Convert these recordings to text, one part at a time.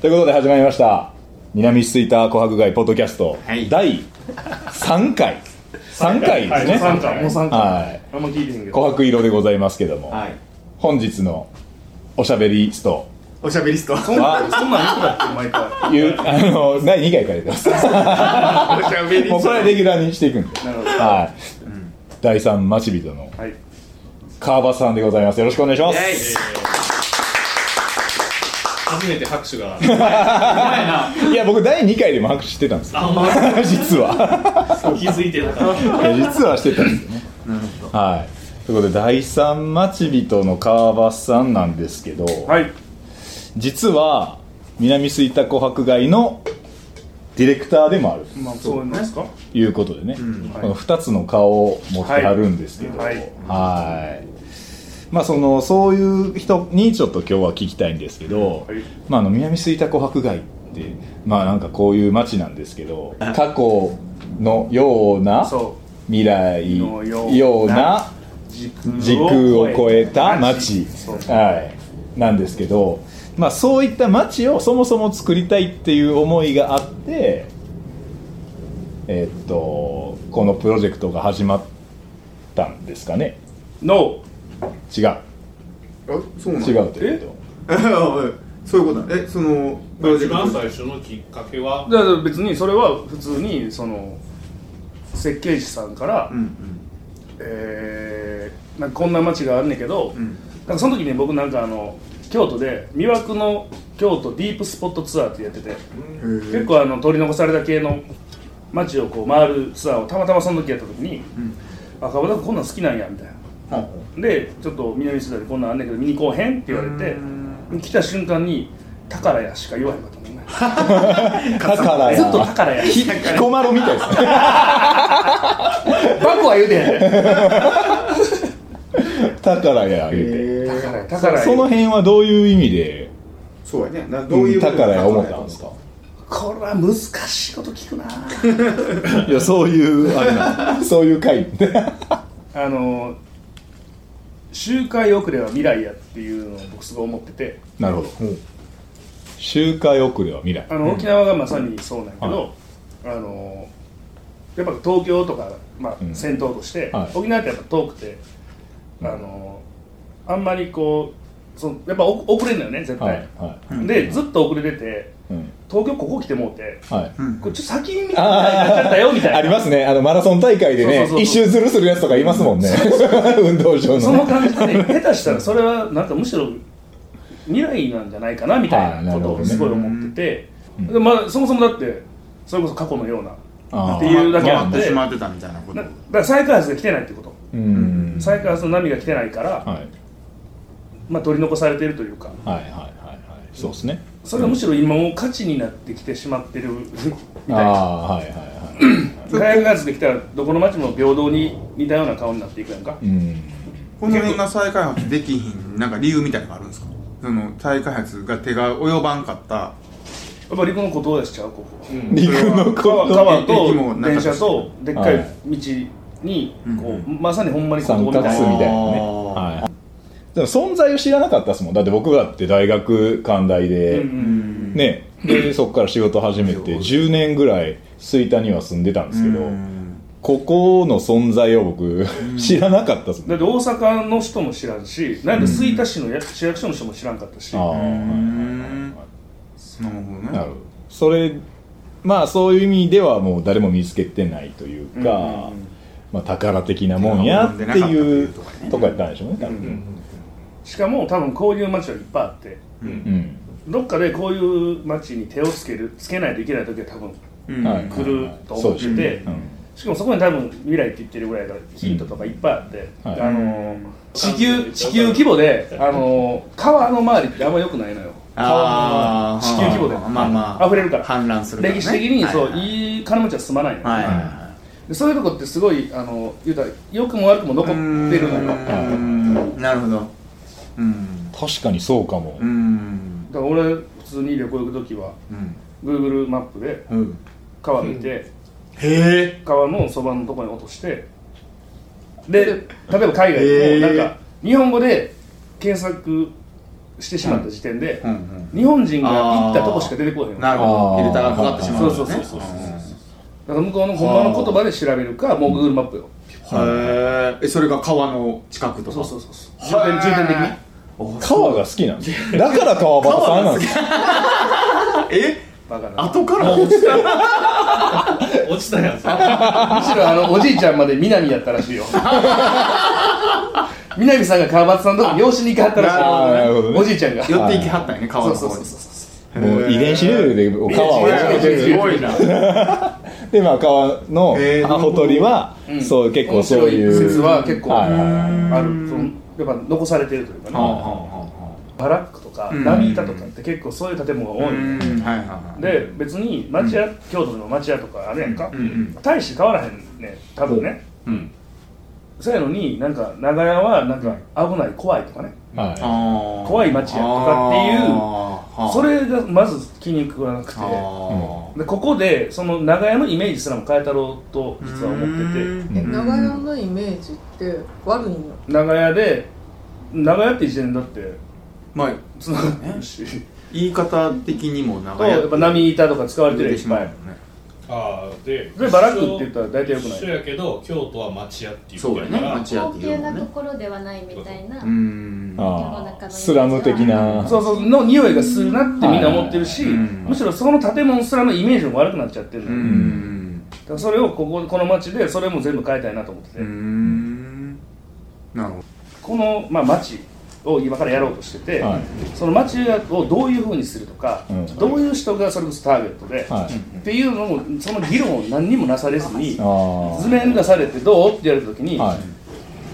ということで始まりました。南スイター琥珀街ポッドキャスト、はい。第3回。3回ですね。もう3回。もう3回。はい。あんま聞いてへんけど。琥珀色でございますけども、はい。本日のおしゃべりスト。おしゃべりスト。そんなんそんなん言うたっけ毎回。いうあの第2回からやってます。おしゃべりもうこれはレギュラーにしていくんで。なるほど。はい、第3待ち人のはい。川端さんでございます。よろしくお願いします、初めて拍手が。いや僕第2回でも拍手してたんですよ。実は。気づいてなかったいや実はしてたんですよね。はい。ということで第三待ち人の川端さんなんですけど、はい。実は南吹田琥珀街のディレクターでもある。まあそうなんですか？ということでね、はいこの2つの顔を持ってはるんですけど。はい。はいまあそのそういう人にちょっと今日は聞きたいんですけど、はい。まあ、あの南吹田琥珀街ってまあなんかこういう街なんですけど過去のようなそ未来のような時空を超えた街。はい、なんですけど、まあ、そういった街をそもそも作りたいっていう思いがあって、えっとこのプロジェクトが始まったんですかね。の違う。あそうなの違うというこ そういうこと。だえその一番最初のきっかけは？だから別にそれは普通にその設計士さんから、うんうん。えーなんかこんな街があんねんけど、ん。なんかその時に僕なんかあの京都で魅惑の京都ディープスポットツアーってやってて、結構あの取り残された系の街をこう回るツアーをたまたまその時やった時に「あ川端君こんなん好きなんや」みたいな。でちょっと南スダでこんなんあんねんけど見に来おへんって言われて来た瞬間に「宝や」しか言わへんかったもんね。と 宝ずっとや宝やひ彦摩呂みたいですね。バコは言うてへん 宝や言うて。宝や宝やその辺はどういう意味でそうやね。などういう宝や思ったんですか？これは難しいこと聞くな。いやそういうあれなんそういう回。あの周回遅れは未来やっていうのを僕すごい思ってて。なるほど。周回遅れは未来。あの沖縄がまさにそうなんやけど、あのやっぱ東京とか、まあうん。先頭として、はい。沖縄ってやっぱ遠くて、あのあんまりこうそのやっぱお遅れんのよね絶対、はい。はい。でずっと遅れててうん東京ここ来てもうてはい。これちょっと先に見たいなっちゃったよみたいな。ありますね。あのマラソン大会でねそうそうそうそう。一周ずるするやつとかいますもんね。運動場そののね感じでね下手したらそれはなんかむしろ未来なんじゃないかなみたいなことをすごい思ってて、うん。でまあ、そもそもだってそれこそ過去のようなっていうだけあ回って。ってしまってたみたいなことなだから再開発が来てないってこと、うん再開発の波が来てないから、はいまあ、取り残されてるというかはいはいはいはいそうですねそれがむしろ今もう価値になってきてしまってるみあたいな。あはいはいはい開発できたらどこの町も平等に似たような顔になっていくやんか。うん。この辺が再開発できひんなんか理由みたいなのがあるんですか？その再開発が手が及ばんかった。やっぱ陸の孤島でしちゃうここ。陸のこと川と電車とでっかい道にこう、まさにほんまに孤島みたいな。三角みたいなね。はいでも存在を知らなかったですもん。だって僕だって大学関大で、うんうんね。でそこから仕事始めて10年ぐらい吹田には住んでたんですけど、ここの存在を僕知らなかったですもん。だって大阪の人も知らんしなんで吹田市のや市役所の人も知らんかったし、ああ。はいはいはいはい。なるほどね。なるほど。それまあそういう意味ではもう誰も見つけてないというか、うんうんうん。まあ、宝的なもんやっていうとこやったんでしょうね多分、うんしかも多分こういう街はいっぱいあってうん。どっかでこういう街に手をつけるつけないといけない時は多分来ると思ってて、しかもそこに多分未来って言ってるぐらいからヒントとかいっぱいあって、はい。あの地球地球規模であの川の周りってあんま良くないのよ。あー。地球規模で。まあまあ。溢れるから。氾濫するからね。歴史的にそう、はいはいい。い金持ちは住まないのよ、はいはいそういうとこってすごいあの言うたら良くも悪くも残ってるのよ。なるほどうん。確かにそうかも、うん。だから俺普通に旅行行く時はうん。Google マップでうん。川見て、へえ。川のそばのところに落としてで例えば海外でもなんか日本語で検索してしまった時点で、うん。うん。日本人が行ったとこしか出てこへんよなるほど。フィルターがかかってしまうそうそうそうそうだから向こうのほんまの言葉で調べるかもう Google マップよへえそれが川の近くとか？そうそうそうそう。重点重点的に？川が好きなんだ。から川端さんなんですよ。え？バカな。後から？落ちた落ちたやつ。むしろあのおじいちゃんまで南やったらしいよ。南さんが川端さんのとこ養子に行かはったらしいね。おじいちゃんが。寄っていきはったんやね川そうの方に。そうそうそうもう遺伝子レベルで川をすごいなでまあ川のへーアホ取りは、うん。そう結構そういう説は結構ある。そのやっぱ残されてるというかね。バラックとかうん。波板とかって結構そういう建物があ多いんで別に町屋、京都でも町屋とかあるやんか、うんうん大して変わらへんね多分ね。うん。そうやのになんか長屋はなんか危ない怖いとかね怖い街やとかっていうそれがまず気に食わなくて。あ。でここでその長屋のイメージすらも変えたろうとー実は思ってて。長屋のイメージって悪いの？長屋で長屋って時点だって。まあつながってるし言い方的にもと長やっぱ波板とか使われてるしまうよねああででバラックって言ったら大体よくない。一緒やけど京都は町屋っていうそうやね。町屋っていう高級なところではないみたいな、うん。あースラム的な。そうそうの匂いがするなってみんな思ってるし、はいはいはいむしろその建物すらのイメージも悪くなっちゃってるのうよ、ん。だからそれをこここの街でそれも全部変えたいなと思ってて、うん。なるほど。この、まあ、街を今からやろうとしてて、はい。その街をどういうふうにするとか、うん。どういう人がそれこそターゲットで、はい。っていうのもその議論を何にもなされずにあ図面出されてどうって言われた時に、あはい。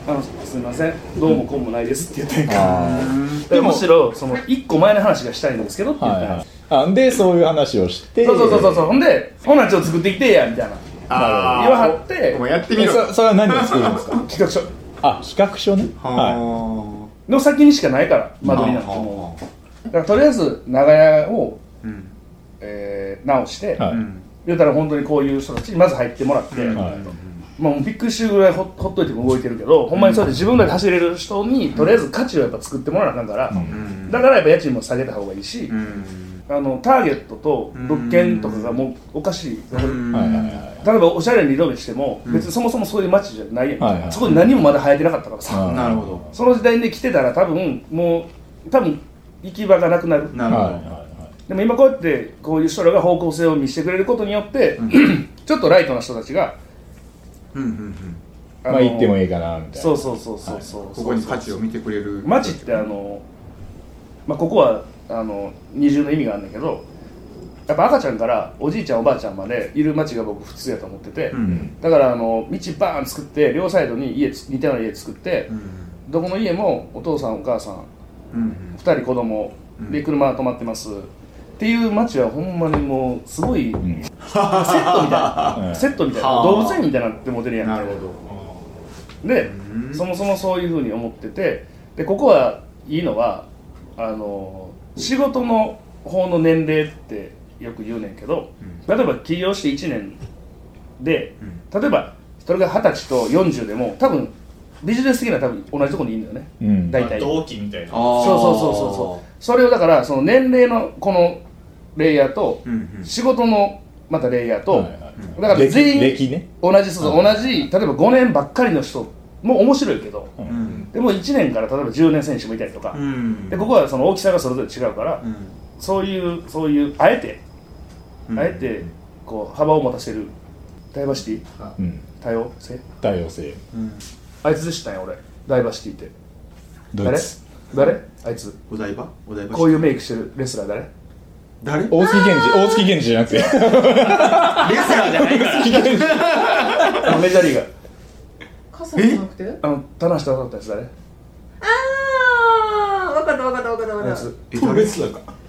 あのすみませんどうもこうもないですって言ってんから。あだからむしろその1個前の話がしたいんですけどってあ言ったら、はいはい。あでそういう話をして。そうそうそうそう。そうほんでほなちょっと作ってきてやみたいな。言わはって。お前やってみろ。そそれは何を作るんですか？企画書。あ企画書ね。ははの先にしかないからあ間取りなんて。もうだからとりあえず長屋を、うん。えー直して、はい。うん。言うたら本当にこういう人たちにまず入ってもらって、うんはい。まあ、もうびっくりするぐらいほほっといても動いてるけど、ほんまにそうやって自分らで走れる人にとりあえず価値をやっぱ作ってもらわなあかんから、うん。だからやっぱ家賃も下げた方がいいし、うんあのターゲットと物件とかがもうおかしい、うん。はいはいはい例えばおしゃれにリノベしても、別にそもそもそういう街じゃないやん、はいはいそこに何もまだ生えてなかったからさ、うん。なるほどその時代で来てたら多分もう多分行き場がなくなる。なるほど。はいはいはいでも今こうやってこういう人らが方向性を見せてくれることによって、ちょっとライトな人たちがうんうんうん。あのまあ行ってもいいかなみたいな。そうそうそうそうそう、ここに価値を見てくれる街ってあの、まあ、ここはあの二重の意味があるんだけどやっぱ赤ちゃんからおじいちゃんおばあちゃんまでいる街が僕普通やと思ってて、うん。だからあの道バーン作って両サイドに家つ似たような家作って、うん。どこの家もお父さんお母さんうん。2人子供で車が止まってます、っていう街はほんまにもうすごい、ん。セットみたいな、うん。セットみたいなはあ。動物園みたいになってモデルやんなるほど。で、うん。そもそもそういうふうに思っててでここはいいのはあの仕事の方の年齢ってよく言うねんけど、例えば起業して1年で、例えばそれが20歳と40でも多分ビジネス的には多分同じところにいるんだよね、うん。大体。同期みたいな。そうそうそうそうそう。それをだからその年齢のこのレイヤーと、仕事のまたレイヤーと、だから全員同じ同じ例えば5年ばっかりの人も面白いけど、うん。でも1年から例えば10年選手もいたりとか、うん。でここはその大きさがそれぞれ違うから、うん。そういうそういうあえて、うん。あえてこう幅を持たせるダイバーシティ？うん。多様性？多様性。うん。あいつでしたんや俺。ダイバーシティって。誰ドイツ。誰？あいつ？お台場？お台場こういうメイクしてるレスラー誰？誰？レ大月健二大月健二じゃなくて。スラーじゃないあのメジャーリーガー傘じゃなくて？あの棚下だったやつ誰ああ分かった分かった分かった分かった。あいつえ誰ス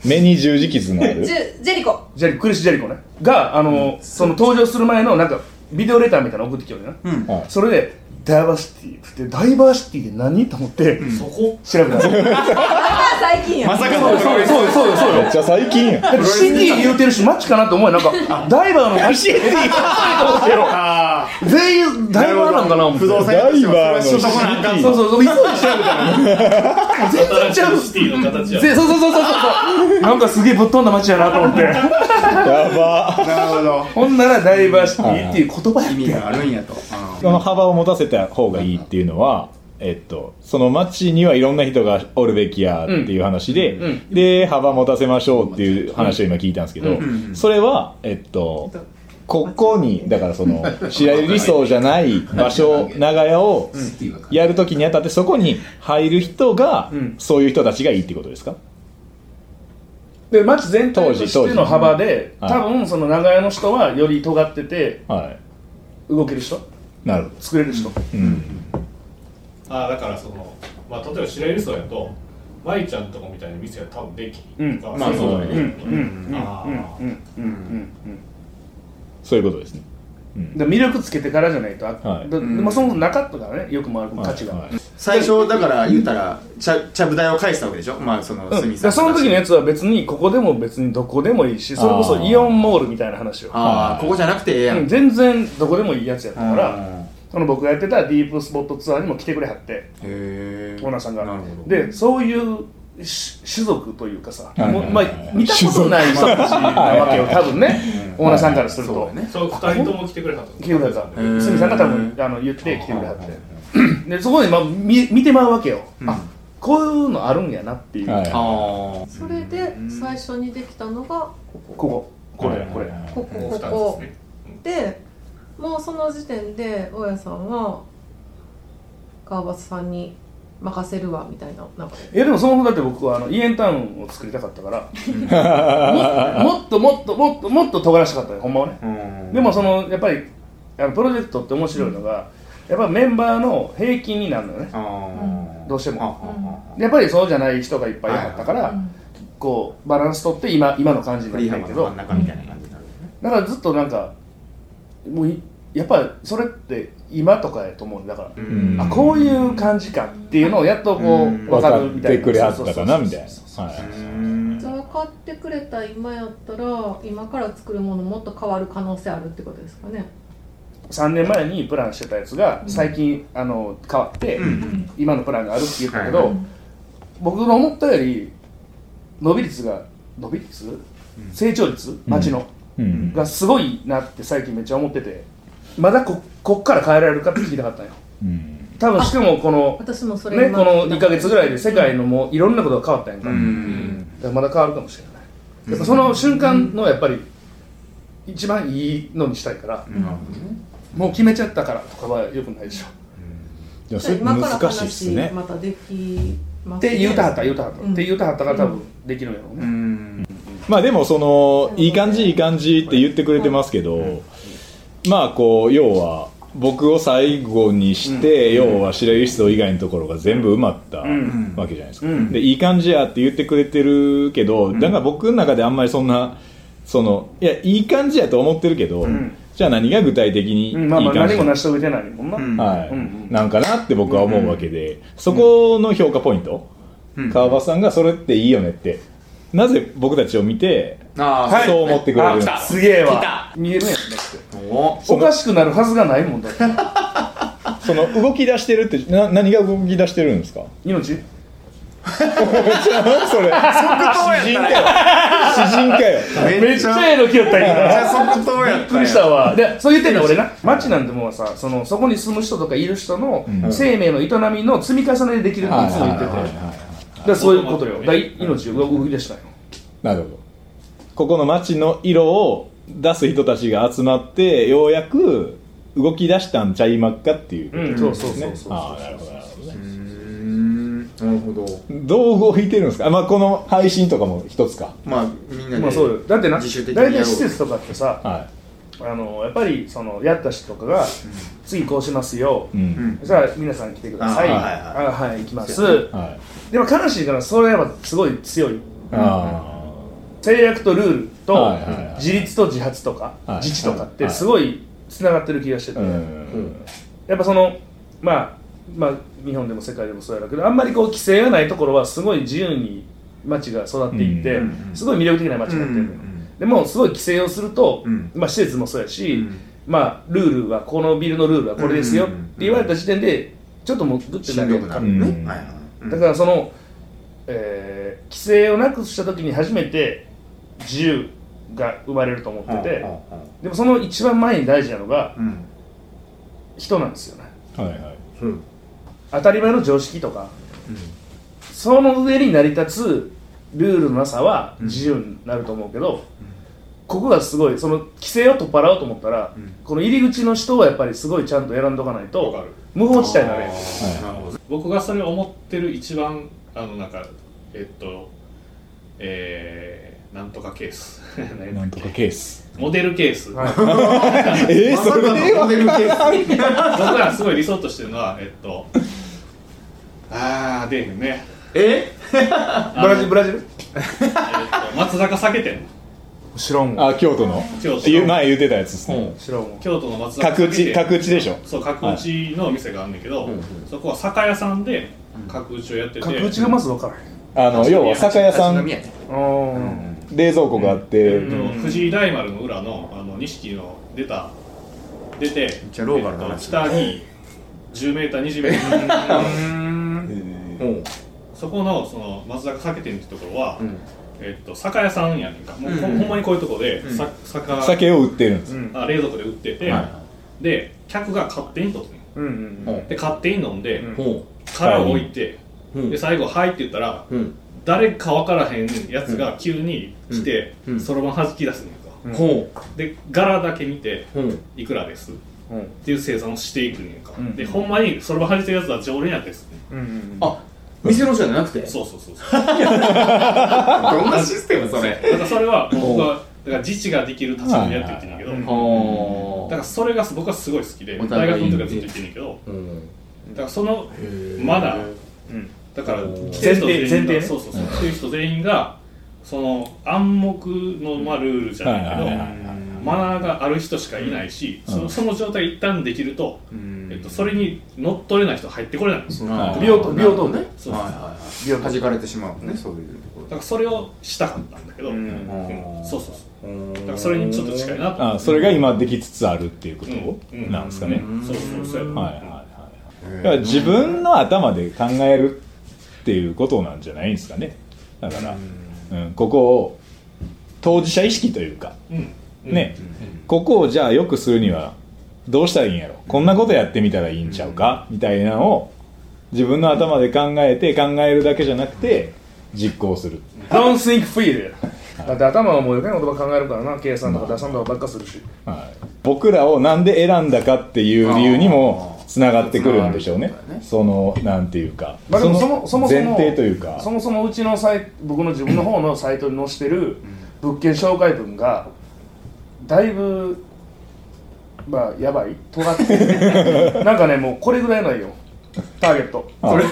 目に十字傷のある。ジェジェリコ。ジェリクリス・ジェリコね。があの、その登場する前のなんかビデオレターみたいなの送ってきよるよね、うん。はいそれでダイバーシティ。ってダイバーシティって何と思って、そこ調べたんですよあ最近やまさかの。そうよそうよそうよ。そうよそうよめっちゃ最近やん。だって CD 言うてるしマッチかなと思うよ。なんかダイバーのマッチ CD 全員ダイバーなんかな思って。不動産屋としてはそれはしとこなあか。んそうとそうそう急いで調べたら全然ちゃう。シティの形やぜそうそうそうそうそう。なんかすげえぶっ飛んだ街やなと思って。やば。なるほどほんならダイバーシティっていう言葉やっ意味てがあるんやと。その幅を持たせた方がいいっていうのは、えっと、その街にはいろんな人がおるべきやっていう話で、で幅持たせましょうっていう話を今聞いたんですけど、ん。それはえっとここにだからその白百合理想じゃない場所長屋をやるときにあたってそこに入る人が、うんそういう人たちがいいってことですか？で街全体としての幅で多分その長屋の人はより尖っててはい。動ける人？なる。ほど、作れる人？うん、ああだからそのまあ例えば白百合荘やと舞ちゃんとかみたいな店は多分できうんかまあそうだね。う。ん。うん。うん。うん。あーうん。うん。うんそういうことですね、うん。で魅力つけてからじゃないとあはい。だまあそもそもなかったからねよくも悪くも価値が。はい。はい最初だから言ったらちゃちゃぶ台を返したわけでしょ？まあそのうん。鷲見さんでその時のやつは別にここでも別にどこでもいいしそれこそイオンモールみたいな話をああここじゃなくてええやうんん全然どこでもいいやつやったかうらん。その僕がやってたディープスポットツアーにも来てくれはってへえオーナーさんが。なるほど。でそういうし種族というかさ、はいもうまあ、見たことない人たちなわけよ多分ね。オーナーさんからすると。そね。そう二人とも来てくれたと来てくれた。鷲見さん。が多分あの言って来てくれはって。でそこで、まあ、見見てまうわけよ、うん。あこういうのあるんやなっていう、はいそれで最初にできたのがここ。これ。これ。こここもう二つですこね。でもうその時点で大家さんは川端さんに任せるわみたいななんか。えでもそもそもだって僕はあのイエンタウンを作りたかったから。ももっともっともっともっと尖らしたかったよほんまはねうんでもそのやっぱりあのプロジェクトって面白いのが、やっぱメンバーの平均になるのよねどうしてももやっぱりそうじゃない人がいっぱいいはったから、うんこうバランス取って今今の感じにフなってるけどリーハマの真ん中みたいな感じになるだからずっとなんかもういやっぱりそれって今とかやと思うんだから、うん。あこういう感じかっていうのをやっとこう、うん。分か分かっるみたいな。てくれはったかなみたいな。分かってくれた今やったら今から作るものもっと変わる可能性あるってことですかね。3年前にプランしてたやつが最近、あの変わって、うん。今のプランがあるって言ったけど、僕の思ったより伸び率が伸び率、成長率？町の、うん。がすごいなって最近めっちゃ思っててまだここっから変えられるかって聞きたかったんよ。うん。多分しかもこの私もそれね、今この2か月ぐらいで世界のもういろんなことが変わったんやんか,、うん。だからまだ変わるかもしれない。やっぱその瞬間のやっぱり一番いいのにしたいから、なるほどねもう決めちゃったからとかはよくないでしょ。でもそれ今から難しいっす話ねまたできますって言うたはった言うたはった、うん。って言うたはったから多分できるんやろううね、ん。まあでもそのいい感じいい感じって言ってくれてますけど、まあこう要は僕を最後にして、要は白雪層以外のところが全部埋まったん。わけじゃないですか、うん。でいい感じやって言ってくれてるけど、だから僕の中であんまりそんなそのいやいい感じやと思ってるけど、ん。じゃあ何が具体的にいいうん。まあ何も成し遂げてないもんな、うんはい。うん。うん。なんかなって僕は思うわけで、そこの評価ポイント、うん。川場さんがそれっていいよねって。なぜ僕たちを見てそう思ってくれるんですあすげえ来わた。見えるんやんだっておおかしくなるはずがないもんだって。その動き出してるってな何が動き出してるんですか？命。それ。詩人かよ詩人かよ。めっちゃええの来よっためっちゃ今即答やびっくりしたわ。でそう言ってんの俺な。町なんてもうさそのそこに住む人とかいる人のうん。生命の営みの積み重ねでできるっていつも言ってて。だそういうことよ。だ命が動き出したよ。なるほど。ここの街の色を出す人たちが集まってようやく動き出したんちゃいまっかっていう。ことうん。そうそうそうそう。ああなるほどなるほどね。うん。なるほど。どう動いてるんですか、まあ、この配信とかも一つか。まあみんなでまあそうよ。だってな自主的にやろう。大体施設とかってさはあのやっぱりそのやった人とかが次こうしますよ。い、うん。うんじゃあ皆さん来てください。ああはいはい。行きます。はい、でも悲しいからそれやっぱすごい強い。あ制約とルールと自立と自発とかはい自治とかってすごいつながってる気がしてて。やっぱそのまあまあ日本でも世界でもそうやろうけどあんまりこう規制がないところはすごい自由に街が育っていってうんすごい魅力的な街になってるのよ。うんでもすごい規制をするとうん。まあ施設もそうやしまあルールはこのビルのルールはこれですよって言われた時点でちょっともうグッてなるしんどくなるうん。ねだからその、えー規制をなくした時に初めて自由が生まれると思ってて、うんうんでもその一番前に大事なのがうん。人なんですよね。はいはい。うん。当たり前の常識とか、その上に成り立つルールのなさは自由になると思うけど、ここがすごいその規制を取っ払おうと思ったら、ん。この入り口の人はやっぱりすごいちゃんと選んどかないとる。無法地帯になれるあーなるほど。僕がそれを思ってる一番あのなんかえっとえー、なんとかケース。何なんとかケース。モデルケース、はい。えー、それモデルケース。僕がすごい理想としてるのはえっとあー出えへんね。え？ブラジル？ブラジル？えっと松坂酒店知らんわ。あ京都の。京都前言ってたやつですね。知らんわ。京都の松坂角打角打ちでしょ？そう角打ちの店があるんだけど、うんうん。そこは酒屋さんで角打ちをやってて、角打ちがまず分からへん。あの要は酒屋さん。立ち飲みやねあー冷蔵庫があって、えっと藤井大丸の裏のあの錦の出た出てめっちゃローカルな話。北に10メーター20メーター。うん。そこのその松坂酒店ってところは、うん。えっと酒屋さんやねんか。もう、うん。ほんほんまにこういうとこで、うん。さ酒酒を売ってるんです、うん。あ冷蔵庫で売ってて、はで客が勝手に取ってんうんうんほうで勝手に飲んで、うん。を置いて、うんで最後「はい」って言ったらううん誰か分からへんやつが急に来てうん。うん。そろばん弾き出すねん。か、ほで柄だけ見ていくらです？っう。んていう生産をしていくねんか、うん。でほんまにそろばん弾いてるやつは常連やったりす。るねんうんうん。あ店の人じゃなくて？そうそうそうそう。どんなシステムそれ？だからそれは僕はだから自治ができる立場でやってるって言うんだけど、うん。はだからそれが僕はすごい好きでお大学の時はずっと言ってるんだけど。うん。だからそのまだうんだからおー来てる人全員前提前提そうそうそう来てる人全員がその暗黙のまあルールじゃないけど、マナーがある人しかいないし、うん。そのその状態一旦できると、うん。えっと、それに乗っ取れない人入ってこれない。んですよ、あー美容と美容となるほどねそう。はいはいはい。弾かれてしまうねそういうとこだからそれをしたかったんだけど、うん。うんうんそうそう。そうろだからそれにちょっと近いなと。あそれが今できつつあるっていうことうん。なんですかね、そうそうそう。やはいはいはい。だから自分の頭で考えるっていうことなんじゃないんですかね。だから、うん、ここを当事者意識というかね、ここをじゃあ良くするにはどうしたらいいんやろ？こんなことやってみたらいいんちゃうか？みたいなのを自分の頭で考えて考えるだけじゃなくて実行する。Don't think feel だって頭はもう余計な言葉考えるからな。計算とか出さんとかばっかするし。はい、僕らをなんで選んだかっていう理由にもつながってくるんでしょうね。そのなんていうか、まあでもそのもそもそも前提というか。そもそもうちのサイ僕の自分の方のサイトに載せてる物件紹介文がだいぶまあやばい。尖ってる なんかねもうこれぐらいなんよ。ターゲット。あそれ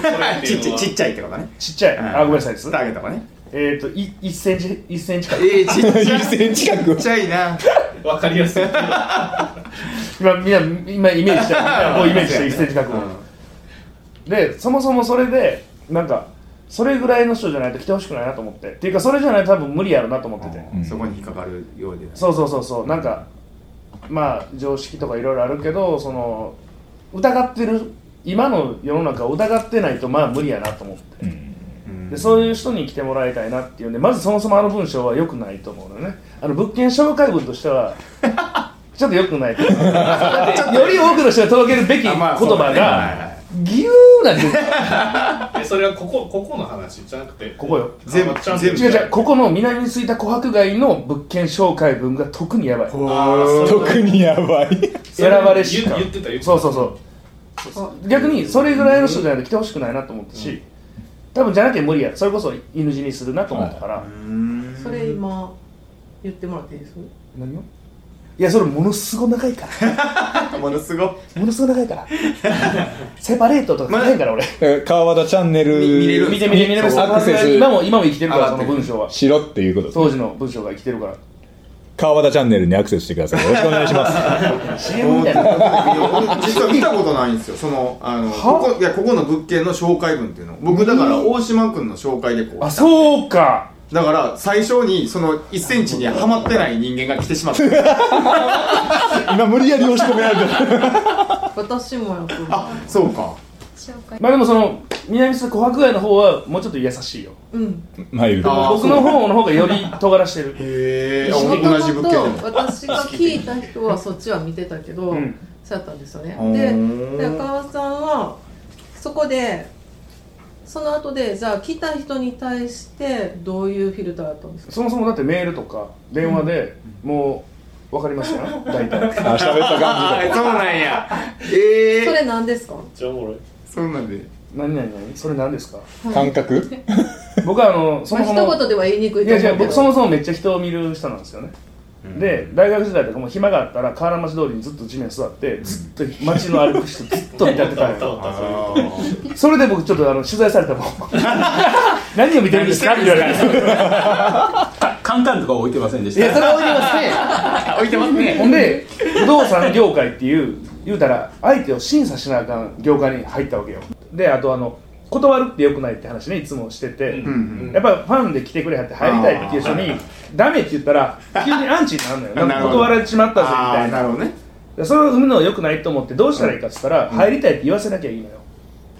ちっちゃいちっちゃいってことね。ちっちゃい。あごめんなさいです。ターゲットがね。えっ、とい1センチ1センチかええちっちゃい。1センチ角。ちっちゃいなわかりやすい 今みんな今イメージしてこ うイメージして1センチ角を、でそもそもそれでなんかそれぐらいの人じゃないと来てほしくないなと思って。っていうかそれじゃないと多分無理やろなと思ってて、うん。そこに引っかかるようで。そうそうそうそう。なんかまあ常識とかいろいろあるけどその疑ってる今の世の中を疑ってないとまあ無理やなと思って、うんでそういう人に来てもらいたいなっていうんでまずそもそもあの文章は良くないと思うのね。あの物件紹介文としては ちょっと良くないだってより多くの人が届けるべき言葉がいギューなんて。えそれはここここの話じゃなくてここよ。全部あちゃんと全部。違う違うここの南についた琥珀街の物件紹介文が特にやばい。特にやばい。選ばれしか。言言ってた言ってた。そうそうそう。逆にそれぐらいの人じゃないと来てほしくないなと思ったし、多分じゃなきゃ無理や。それこそ犬死にするなと思ったから、それ今言ってもらっていいです？何を？いやそれものすごい長いから。ものすごものすごい長いから。セパレートとか書かへんから俺。え川端チャンネルみ見れる見て見て見て見てそう。アクセス。今も今も生きてるからその文章は。しろっていうこと当時の文章が生きてるから川端チャンネルにアクセスしてください。よろしくお願いします。CM みたいな俺実は見たことないんですよ。そのあのここいやここの物件の紹介文っていうの。僕だから大島君の紹介でこう。あそうか。だから最初にその1センチにはまってない人間が来てしまった。今無理やり押し込められてる 私もやっぱあそうか紹介。まあでもその南須琥珀街の方はもうちょっと優しいよ。うん。マイルド。あー僕の方の方がより尖らしてる。へえもと同じ物件私が聞いた人はそっちは見てたけど、うん。そうやったんですよね。でで川さんはそこでその後でじゃあ来た人に対してどういうフィルターだったんですか？そもそもだってメールとか電話でもう分かりましたよ。大体。あ喋った感じあそうなんや。ええそれ何ですか？めっちゃおもろいそうなんで。何何何？それ何ですか？感覚？僕はあのそまあもそも一言では言いにくいいや違うと思うけど僕そもそもめっちゃ人を見る人なんですよね、で大学時代とかも暇があったら河原町通りにずっと地面座ってずっと街の歩く人ずっと見立てたん それで僕ちょっとあの取材されたもん。何を見てるんですか？って言われてカンカンとか置いてませんでした？いやそれは置いてますね。置いてますね。ほんで不動産業界っていう言うたら相手を審査しなあかん業界に入ったわけよ。であとあの断るってよくないって話ねいつもしてて、うん。やっぱりファンで来てくれはって入りたいっていう人にダメって言ったら急にアンチになるのよ。なんか断られてしまったぜみあたいな。あなるほどね。でそれを生むのはよくないと思ってどうしたらいいかっつったら、入りたいって言わせなきゃいいのよ。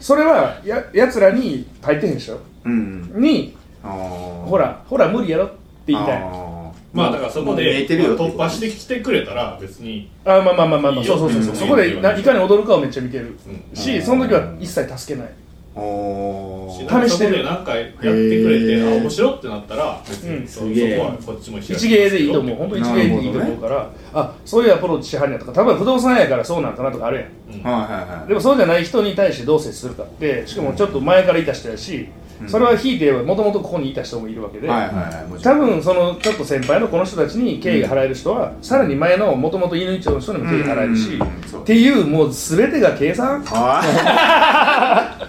それはややつらに入ってへんでしょ。うん。にほらほら無理やろ。って言いたい。あまあだからそこで突破してきてくれたら別に。あまあまあまあまあ、まあ、そうそうそうそう、うんそこでないかに踊るかをめっちゃ見てる。うん。し、その時は一切助けない。試してる。そこで何回やってくれてあ面白ってなったら別うん。にそ,、こはこっちも一緒一芸でいいと思う。本当一芸でいいと思うから、あそういうアプローチしはんやとか。多分不動産やからそうなんかなとかあるやん。うん。はいはいはい。でもそうじゃない人に対してどう接するかってしかもちょっと前からいた人やし、それはひいて言えばもともとここにいた人もいるわけで、多分そのちょっと先輩のこの人たちに敬意が払える人は、さらに前のもともと犬長の人にも敬意が払えるし、っていうもう全てが計算？あ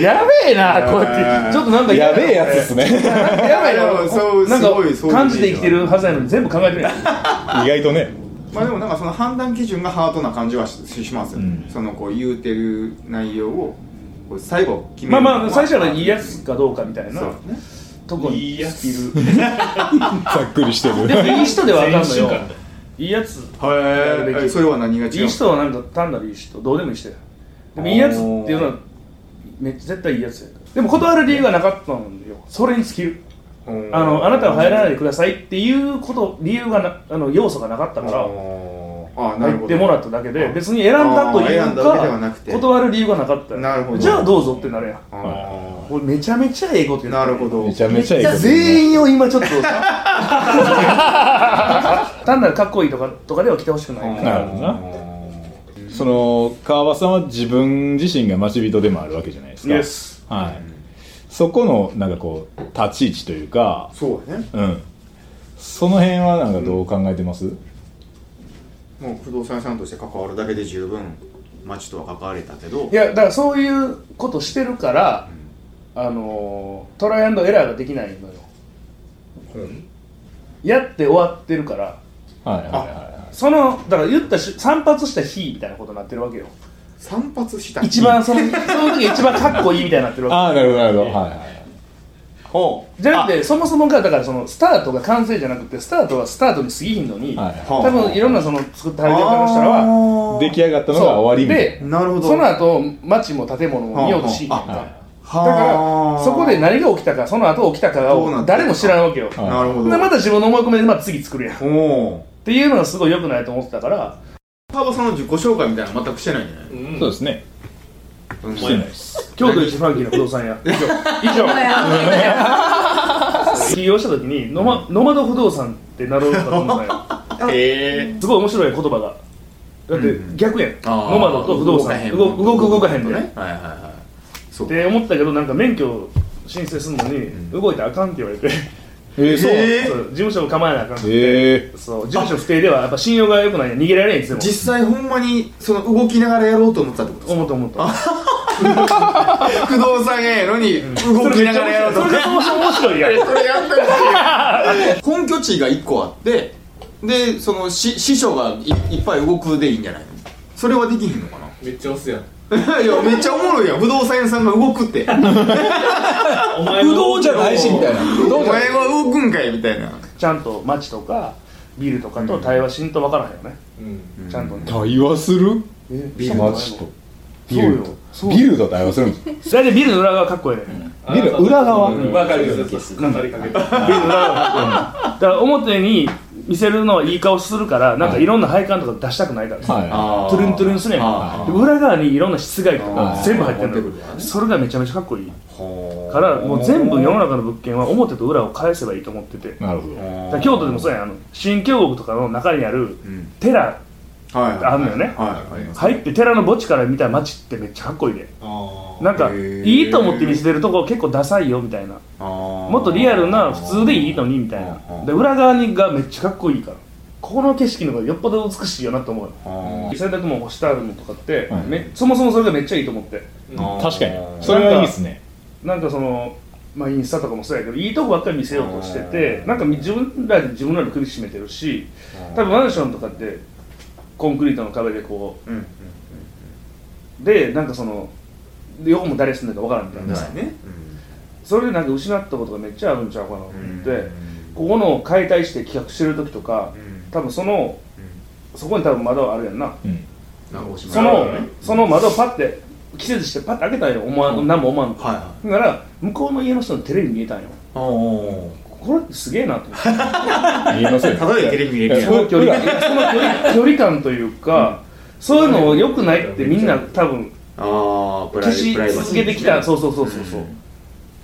やべえなこうやって。ちょっとなんかやべえやつですね。やばいな。そうなんか感じで生きてるはずやのに全部考えてるやん意外とね。ーまあでもなんかその判断基準がハートな感じはししますよ、うん。そのこう言うてる内容をこう最後決めまあまあ最初はいいやつかどうかみたいな。そう。ねとこにいいやつい。る ざっくりしてる。でもいい人ではあかんのよ。いいやつへるべき。えそれは何が違ういい人はなんか単なるいい人。どうでもいい人やでもいいやつっていうのはめっちゃ絶対いいやつやでも断る理由がなかったんよ。それに尽きる。うんあのあなたは入らないでくださいっていうこと理由がなあの要素がなかったからああなるほど入ってもらっただけで別に選んだというあー選んだわけではなかくて。断る理由がなかった。よなるほど。じゃあどうぞってなるやん。あこれめちゃめちゃええことな。るほど。めちゃめちゃいいこと全員を今ちょっと 単なるかっこいいとかとかでは来てほしくないなるほどなその川場さんは自分自身が待ち人でもあるわけじゃないですか。Yes はい。そこのなんかこう立ち位置というかそうやね。うん。その辺はなんかどう考えてます、もう不動産屋さんとして関わるだけで十分町とは関われたけど。いやだからそういうことしてるから、あのートライアンドエラーができないのよ、やって終わってるから。はいはいはいはい。そのだから言ったし散髪した日みたいなことになってるわけよ。散髪した一番そのその時が一番かっこいいみたいになってるわああなるほどなるほど。はいはいじゃなくてそもそもがだからそのスタートが完成じゃなくてスタートはスタートに過ぎひんのに、はいは多分いろんなその作ってはる業界の人らはは出来上がったのが終わりでなるほど。その後街も建物も見ようとしひんやんか、はいだからそこで何が起きたかその後起きたかを誰も知らんわけよ、はいなるほど。でまた自分の思い込みでまた次作るやん。っていうのがすごい良くないと思ってたから。川場さんの自己紹介みたいなの全くしてないんじゃない？うん。そうですねうんしてないです。京都一ファンキーな不動産屋。以上。以上。起業した時にノマノマド不動産ってなろうかと思ったよ。へえ。すごい面白い言葉が。だってうん。逆やん、ノマドと不動産。動く動く動かへんでねはいはいはいって思ったけどなんか免許申請するのに、ん。動いたらあかんって言われて。えー、そう。えそう。事務所を構えなあかんって、えそう。事務所不定ではやっぱ信用が良くない。逃げられないんですよ。実際ほんまにその動きながらやろうと思ってたってことです思った思った。か 不動産屋やのに動きながらやろうと。思ってそれ面白いやん。それやったら本拠地が1個あってでそのし師匠がいいっぱい動くでいいんじゃないの？それはできひんのかな？めっちゃ押すやん。いやめっちゃおもろいやん。不動産屋さんが動くって。お前不動じゃないしみたいな。お前は動くんかいみたいな。ちゃんと街とかビルとかと対話しんと分からへんよね、うん。ちゃんとね。対話する？えビルそう街と。そうよ。ビルとビルと対話するんです。大体ビルの裏側かっこいいね。ビル裏側。うん。わかるよビルの裏側だから表に見せるのはいい顔するからなんかいろんな配管とか出したくないからさ、はい。あトゥルントゥルンすねん裏側にいろんな室外とかはい。全部入ってるのそれがめちゃめちゃかっこいい。ー。からもう全部世の中の物件は表と裏を返せばいいと思ってて。だなるほど。京都でもそうやん。あの新京極とかの中にあるうん。寺はいあんのよね。入って寺の墓地から見た街ってめっちゃかっこいいで。あなんかいいと思って見せてるとこ結構ダサいよみたいな。ももっとリアルな普通でいいのにみたいな。で裏側にがめっちゃかっこいいから。この景色の方がよっぽど美しいよなと思うあ洗濯物干してあるのとかって、はい。めそもそもそれがめっちゃいいと思って。ー。確かに。それはいいですね。なんかそのまあインスタとかもそうやけどいいとこばっかり見せようとしててなんか自分らで自分らの首絞めてるし多分マンションとかってコンクリートの壁でこう。んうんうでなんかそので横も誰住んでるかわからんみたいな、はいね。それでなんか失ったことがめっちゃあるんちゃうかなと思って、うんここの解体して企画してる時とかうん。多分そのそこに多分窓あるやんな。そのね。その窓パッて季節してパッて開けたんよ。思わん何も思わん。のはいはい。だから向こうの家の人のテレビ見えたんよこれってすげえなと思って。言いますよ。ただでテレビ見れるやん。その距離感。その距離距離感というか、そういうの良くないってみんな多分ああプラ消し続けてきた。そうそうそうそうそう、うん。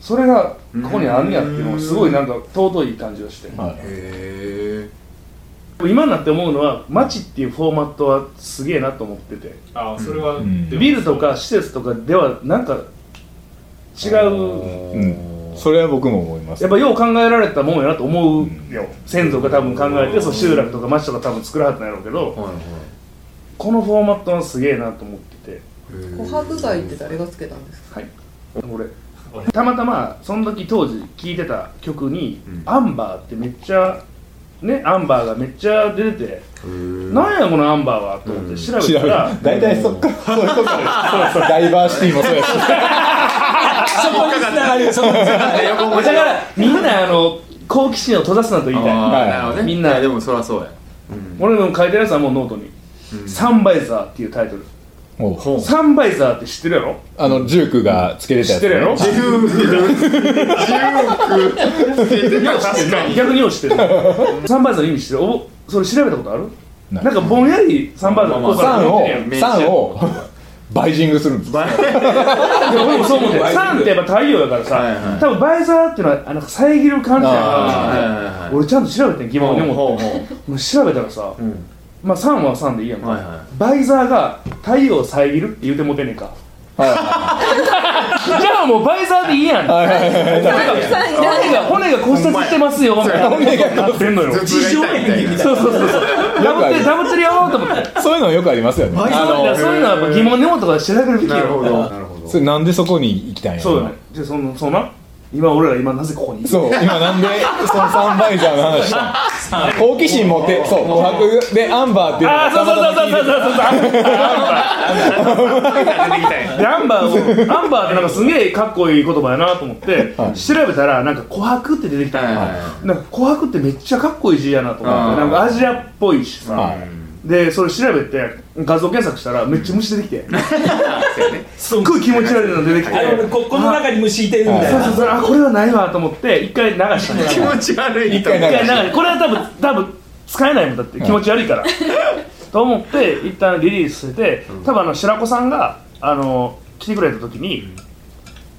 それがここにあんねやっていうのがすごいなんか尊い感じがして、はい。へ今になって思うのは街っていうフォーマットはすげえなと思ってて。あそれは、ん。でもビルとか施設とかではなんか違ううんそれは僕も思います。やっぱよう考えられたもんやなと思うよ、先祖が多分考えてそう集落とか町とか多分作らはったんやろうけど、はいはい。このフォーマットはすげえなと思ってて。琥珀街って誰がつけたんですか？はい。俺。たまたまその時当時聴いてた曲に、うん。アンバーってめっちゃねアンバーがめっちゃ出てて、うんなんやこのアンバーはと思って調べたら、大体そっからそういうとこからダイバーシティもそうやしそこに繋がるそこに繋がる。横文字だからみんなあの好奇心を閉ざすなと言いたい。あはい。みんなでもそりゃそうや。俺の書いてるやつはもうノートに「サンバイザー」っていうタイトル。サンバイザーって知ってるやろ？あのジュークがつけてたやつ知ってるやろ？自由確かに逆によう知ってるサンバイザーの意味知ってる？おそれ調べたことある？ななんかぼんやりサンバイザーの効果3をが出てるやん。めっちゃ3をバイジングするんですでも俺もそう思ってサンってやっぱ太陽やからさ、はいはい。多分バイザーっていうのはあの遮る感じやあから俺ちゃんと調べてん疑問に思って。ほうほうもう調べたらさ、うん。まあ3は3でいいやんか、はいはい。バイザーが太陽を遮るって言うてもてんねんか。はい じゃあもうバイザーでいいやん。骨が骨が骨折してますよみたいな。骨がなってんのよ。頭痛が痛いみたいな。そうそうそうそう。ダブってダブってるよーと思って。そういうのよくありますよね。そういうのはやっぱ疑問に思ったから調べるべきよ。なるほど。なるほど。それなんでそこに行きたいんやそうよねじゃあそのそうな今俺ら今なぜここに？いるそう今なんでそのサンバイザーの話したの？好奇心持ってそう琥珀でアンバーっていうのああそうそうそうそうそうそう。そうアンバ出てきたんやーでアンバーをアンバーってなんかすげえかっこいい言葉やなと思ってはい。調べたらなんか琥珀って出てきたんや。なんか琥珀ってめっちゃかっこいい字やなと思ってなんかアジアっぽいしさ、はいでそれ調べて画像検索したらめっちゃ虫出てきて。すっごい気持ち悪いの出てきて。あのここの中に虫いてるみたいな。そうそうそう。あこれはないわと思って一回流した 気持ち悪い一回流してこれは多分多分使えないもんだって。気持ち悪いから、と思って一旦リリースして多分あの白子さんがあの来てくれた時に、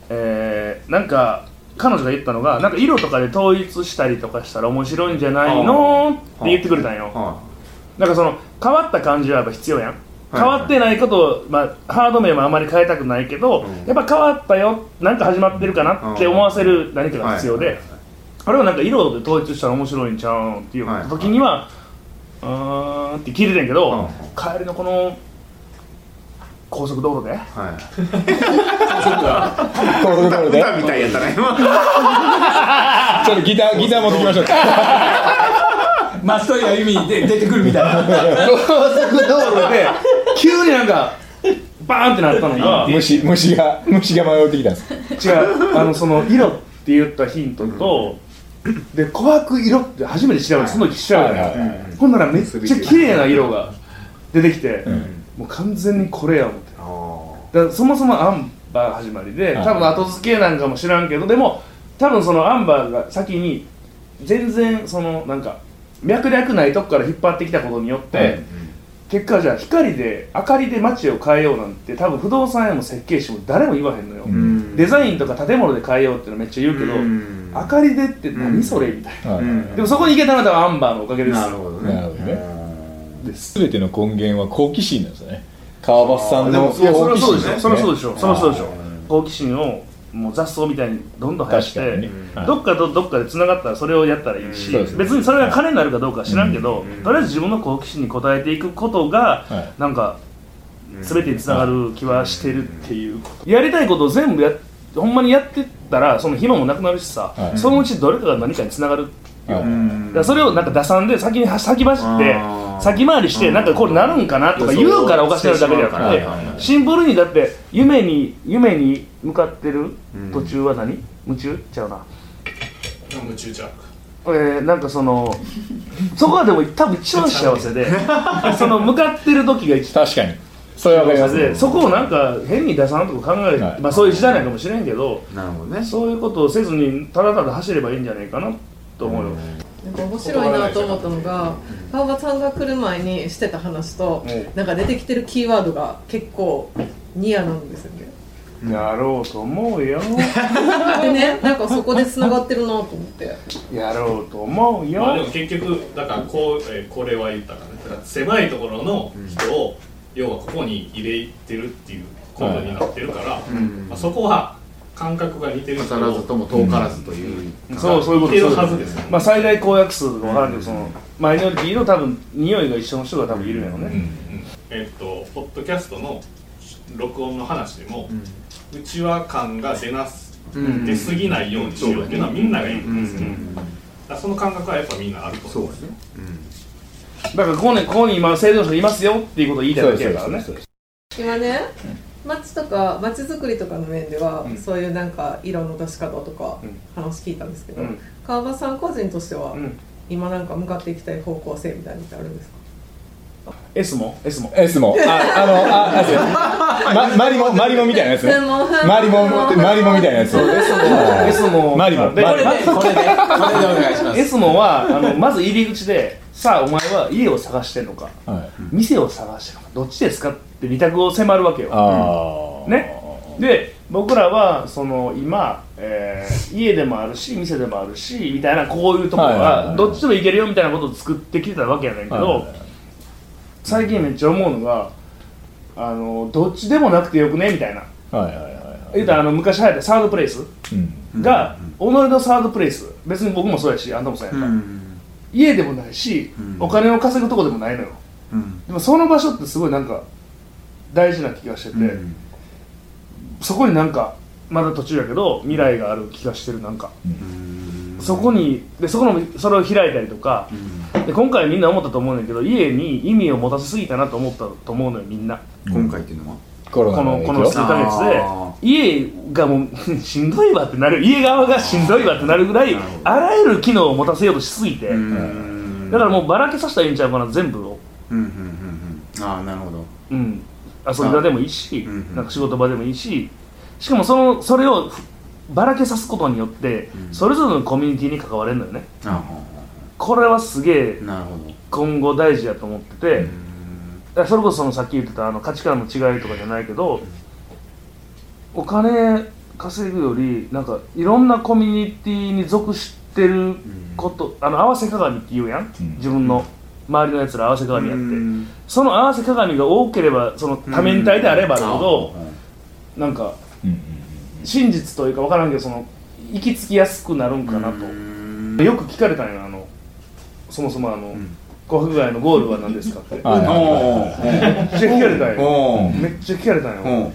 えー、なんか彼女が言ったのがなんか色とかで統一したりとかしたら面白いんじゃないのって言ってくれたんよ。はなんかその変わった感じはやっぱ必要やん。はい変わってないことを、まあ、ハード面はあまり変えたくないけど、うん。やっぱ変わったよなんか始まってるかなって思わせる何かが必要で、はいあれはなんか色で統一したら面白いんちゃうん？っていうはい。時には、うーんって聞いてたんやけど、うん。帰りのこの高速道路で。はい。高速道路で？歌みたいやったな今ちょっとギターギター持ってきましょう 松任谷由実で出てくるみたいな。高速道路で急になんかバーンってなったのが虫虫が虫が迷ってきたんです。違うあのその色って言ったヒントと、で琥珀色って初めて調べてその時調べた。ほんならめっちゃ綺麗な色が出てきて、ん。もう完全にこれや思って。だそもそもアンバー始まりではい。多分後付けなんかも知らんけどでも多分そのアンバーが先に全然そのなんか脈略ないとこから引っ張ってきたことによって、はい。結果じゃあ光で明かりで街を変えようなんて多分不動産屋も設計士も誰も言わへんのよ、ん。デザインとか建物で変えようっていうのめっちゃ言うけど、うん。明かりでって何それみたいな、はい。うんでもそこに行けたのはアンバーのおかげです。なるほどね。なるほどね。です。全ての根源は好奇心なんですよね。川端さんのいやそれはそうでしょ。好奇心それはそうでしょ。それはそうでしょ。あ好奇心をもう雑草みたいにどんどん生やして、ね。はいどっかとどっかでつながったらそれをやったらいいし、そうです別にそれが金になるかどうかは知らんけど、とりあえず自分の好奇心に応えていくことが、はい。なんか全てにつながる気はしてるっていうこと、やりたいことを全部やほんまにやってったらその暇もなくなるしさ、はい。そのうちどれかが何かにつながるよ、はいうん。だからそれをなんか打算で先に先走って先回りしてなんかこれなるんかなとか言うからおかしなるだけであってシンプルにだって夢に夢に向かってる途中は何？夢中？ちゃうな。夢中じゃえー、なんかそのそこはでも多分一番幸せで その向かってる時が一番確かに。それはわかります。幸せでそこをなんか変に打算とか考え、はい。まあそういう時代なのかもしれんけどなるほどね。そういうことをせずにただただ走ればいいんじゃないかなと思うよ、なんか面白いなと思ったのが川端さんが来る前にしてた話とうん。なんか出てきてるキーワードが結構ニアなんですよね。やろうと思うよ。でねなんかそこで繋がってるなと思って。やろうと思うよ、まあでも結局だからこう、えーこれは言ったかね。だから狭いところの人を、要はここに入れてるっていう構造になってるから、うん。まあ、そこは感覚が似てる。人語らずとも遠からずという。そうそういうことですよ。まあ最大公約数とか分からんけど、そのマイノリティの多分匂いが一緒の人が多分いるんやろね、えっとポッドキャストの録音の話でも、うちわ感が出なす、うん出過ぎないようにしようっていうのはみんなが言うんですよ、うんだからその感覚はやっぱみんなあると思う。そうですね。だからここにここに今制度の人いますよっていうことを言いたいそうでだけやからね今ね街とか街づくりとかの面では、うん。そういうなんか色の出し方とかうん。話聞いたんですけど、うん。川端さん個人としては、うん。今なんか向かっていきたい方向性みたいなのってあるんですか？S も S も S もああのああま マリモマリモみたいなやつね。マリモ マリモみたいなやつ。S もマリモ。でマリモ。まこれでこれでお願いします。S もはあのまず入り口でさあお前は家を探してんのか。はい。店を探してんのか。どっちですかって二択を迫るわけよ。ああね。で僕らはその今、えー家でもあるし店でもあるしみたいなこういうところはどっちでもいけるよみたいなことを作ってきてたわけやねんけど、はい。最近めっちゃ思うのがあのどっちでもなくてよくねみたいな。はいはいはいはい。言うたらあの昔流行ったサードプレイスうん。が、己のサードプレイス。別に僕もそうやしあんたもそうやんか、家でもないし、うん。お金を稼ぐとこでもないのよ。うん。でもその場所ってすごいなんか大事な気がしてて、うん。そこになんかまだ途中やけど未来がある気がしてるなんか。うん。そこにでそこのそれを開いたりとかで今回みんな思ったと思うんだけど家に意味を持たせすぎたなと思ったと思うのよみんな。今回っていうのは？コロナこのこの数影響ヶ月であ家がもう しんどいわってなる。家側がしんどいわってなるぐらいなるほど。あらゆる機能を持たせようとしすぎて。うん。だからもうばらけさせたらいいんちゃうかな全部を。うんうんうんうん。ああなるほど。うん。遊び場でもいいしうんうん。なんか仕事場でもいいし。しかもそのそれをばらけさすことによってうん。それぞれのコミュニティに関われるのよね。あこれはすげえあなるほど。今後大事やと思ってて、うん。だからそれこそそのさっき言ってたあの価値観の違いとかじゃないけどお金稼ぐよりなんかいろんなコミュニティに属してること、あの合わせ鏡って言うやん、うん。自分の周りのやつら合わせ鏡やって、うん。その合わせ鏡が多ければその多面体であればあるほど、なんか真実というか分からんけどその行き着きやすくなるんかなと、うん。よく聞かれたんよあのそもそもあのん「琥珀街のゴールは何ですか?」って。はいはいはい。おめっちゃ聞かれたん。よおめっちゃ聞かれたん。よお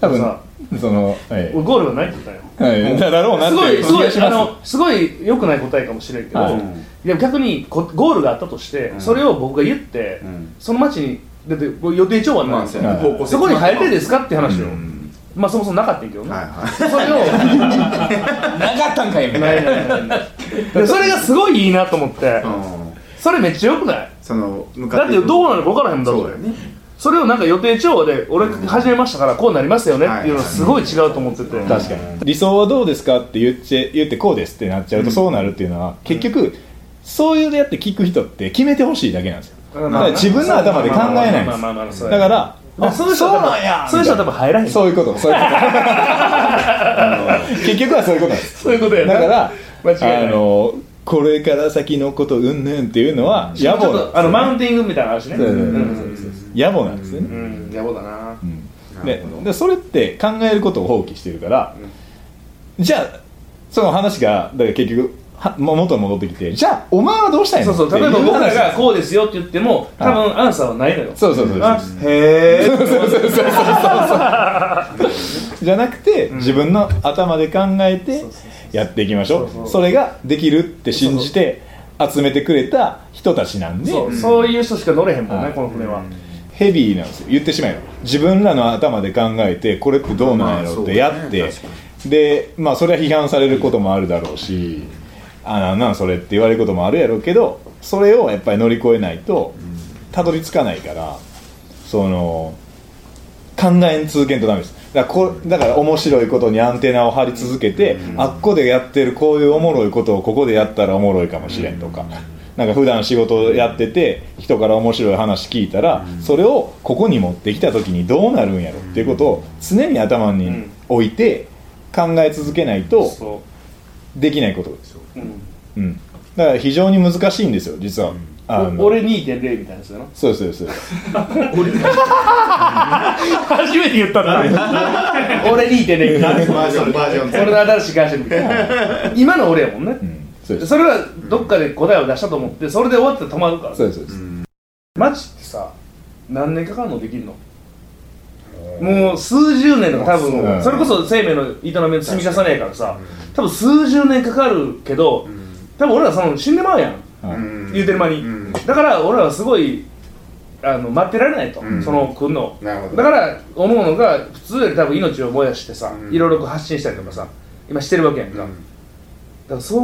多分さそのはい俺ゴールはないって言ったん。よはいだろうなすっていうごいすごいあのすごい良くない答えかもしれん。けど、はいいや逆にこゴールがあったとして、うん。それを僕が言って、うん。その街にだってこれ予定調和なん。ですよ、まあそうやねそこに入れてですかって話よ、うん。まあそもそもなかったん。やけどね、はいはいそれをなかったん。かいみたいなないないないないでそれがすごいいいなと思ってうんそれめっちゃよくない？その向だってどうなるか分からへんもんだって。そうだよね。それをなんか予定調和で俺始めましたからこうなりますよねっていうのはすごい違うと思ってて。確かに。理想はどうですかって言って言ってこうですってなっちゃうとそうなるっていうのは、結局そういうのやって聞く人って決めてほしいだけなんですよ。だから自分の頭で考えないんです。まあまあまあまあそうやだからあそういう人は多分そういう人は多分入らへん。そういうことそういうこと。結局はそういうことなんです。そういうことやな。だから間違いない。あのこれから先のことうんぬんっていうのは野暮なあのマウンティングみたいなのあるしね野暮なんですよね、うん。野暮だな。うん。ででそれって考えることを放棄してるから、じゃあその話がだから結局はも元に戻ってきてじゃあお前はどうしたいのそうそう例えば僕ら話がこうですよって言っても多分アンサーはないのよ。そうそうそうそう。あへえ じゃなくて、自分の頭で考えてやっていきましょう。そうそう。それができるって信じて集めてくれた人たちなんで。そうそういう人しか乗れへんもんはい。ねこの船は。ヘビーなんですよ。言ってしまえば。自分らの頭で考えてこれってどうなんやろうってやって、まあそうね。でまあそれは批判されることもあるだろうしあなんなんそれって言われることもあるやろうけどそれをやっぱり乗り越えないとたどり着かないからその考えん続けんとダメです。だからこだから面白いことにアンテナを張り続けて、あっこでやってるこういうおもろいことをここでやったらおもろいかもしれんとか、なんか普段仕事やってて人から面白い話聞いたら、それをここに持ってきた時にどうなるんやろっていうことを常に頭に置いて考え続けないとそできないことですよ、ううん。うん、だから非常に難しいんですよ実は、あの。お俺2.0みたいなやつだなそうですそうです。初めて言ったな。俺2.0みたいなバージョンバージョン。俺の新しい会社みたいな。今の俺やもんね。うん。それはどっかで答えを出したと思ってそれで終わって止まるから。そうですそうです、マジってさ何年かかるの？できるの？もう数十年とか多分それこそ生命の営みの積み重ねやからさ多分数十年かかるけど多分俺らその死んでまうやん。はい言うてる間に。うん。だから俺らはすごいあの待ってられないと。うん。その来んのだから各々が普通より多分命を燃やしてさうん。いろいろ発信したりとかさ今してるわけやんか。だからそう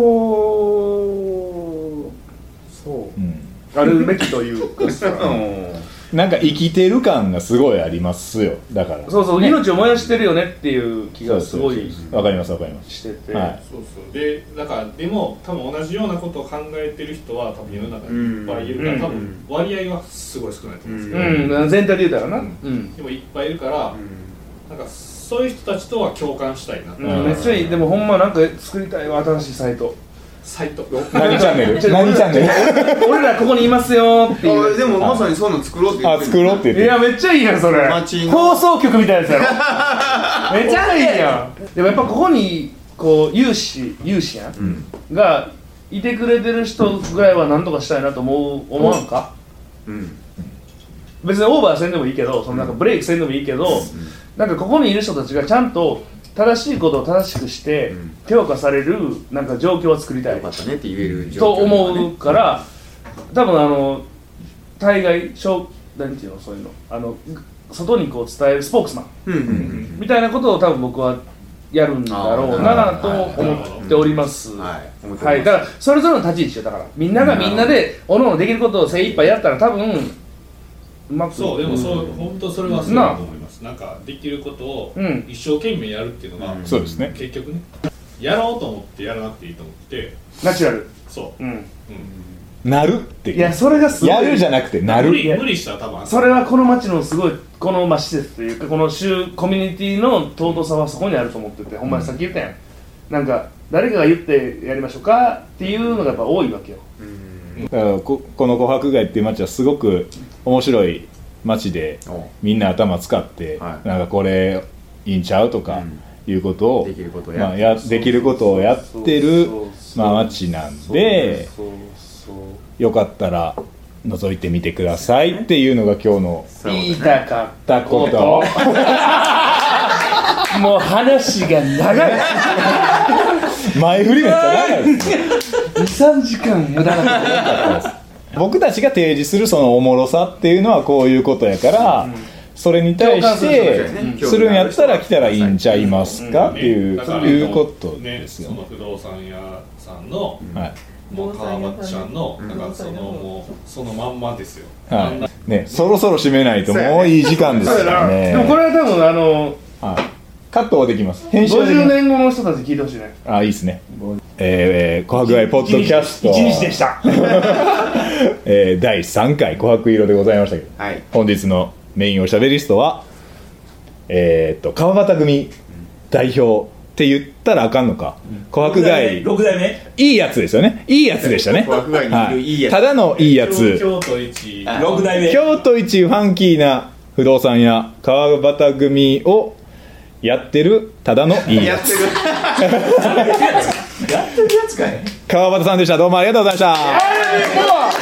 そう。うん。あるべきというかさ なんか生きてる感がすごいありますよ。だから。そうそう、命を燃やしてるよねっていう気がすごいわかりますわかります。してて、はい。そうそう。でだからでも多分同じようなことを考えてる人は多分世の中にいっぱいいるから、うん。多分割合はすごい少ないと思うんですけうど、ん、全体で言うたらな、ううん。んでもいっぱいいるから、なんかそういう人たちとは共感したいな、うん。めっちゃいい。でもほんまなんか作りたいわ新しいサイトサイト。何チャンネル？何チャンネル？俺らここにいますよ。っていうあでもまさにそういうの作ろうって言ってる。あ作ろうってい言ってやめっちゃいいやんそれ。放送局みたいなやつやろ。めっちゃいいやん。でもやっぱここにこう有志有志やん、がいてくれてる人ぐらいは何とかしたいなと思う思わんか、うん。別にオーバーせんでもいいけどそのなんかブレイクせんでもいいけど、なんかここにいる人たちがちゃんと正しいことを正しくしてうん。評価されるなんか状況を作りたい。よかったねって言えると状況ね。思うから多分あの大概小何ていうのそういうの。あの外にこう伝えるスポークスマン。うんうんうんみたいなことを多分僕はやるんだろうなと思っております。はい。はい、だからそれぞれの立ち位置よ。だからみんながみんなでおのおのできることを精一杯やったら多分うまくそうでもそう、本当それはそうだと思いますなんかできることをうん。一生懸命やるっていうのが、うん。そうですね。結局ね。やろうと思ってやらなくていいと思って。ナチュラル。そう、うん。うん。なるっていやそれがすごい。やるじゃなくてなる。無理無理したら多分それはこの町のすごいこのまあ施設というかこの州コミュニティの尊さはそこにあると思ってて、ほんまにさっき言ったやん。なんか誰かが言ってやりましょうかっていうのがやっぱ多いわけよ。だからここの琥珀街っていう街はすごく面白い街でおみんな頭使って、はい。なんかこれいいんちゃうとかうん。いうことを、できることをまあ、ややできることをやってるまあ街なんでよかったら覗いてみてくださいっていうのが今日の言いたかっただここと。と もう話が長い。前振りめっちゃ長いです23時間無駄なことかったです 僕たちが提示するそのおもろさっていうのはこういうことやから、それに対してするんやったら来たらいいんちゃいますか？っていういうことねですよその不動産屋さんのはい。もう川松ちゃんのなんかそのもうそのまんまですよ。はい。ね、そろそろ締めないともういい時間ですからねでもこれは多分あのはい、カットはできます。編集はでき50ます。年後の人たち聞いてほしいね。あいいですね。えー、琥珀愛ポッドキャスト。一日でした。えー、第3回琥珀色でございましたけど。はい。本日のメインおしゃべりストはえー、っと川端組代表って言ったらあかんのか。琥珀街6代目？いいやつですよね。いいやつでしたね。琥珀街にいるい。いやつ。ただのいいやつ。京都一6代目。京都一ファンキーな不動産屋川端組をやってるただのいいやつ。やってる。やつかい。川端さんでした。どうもありがとうございました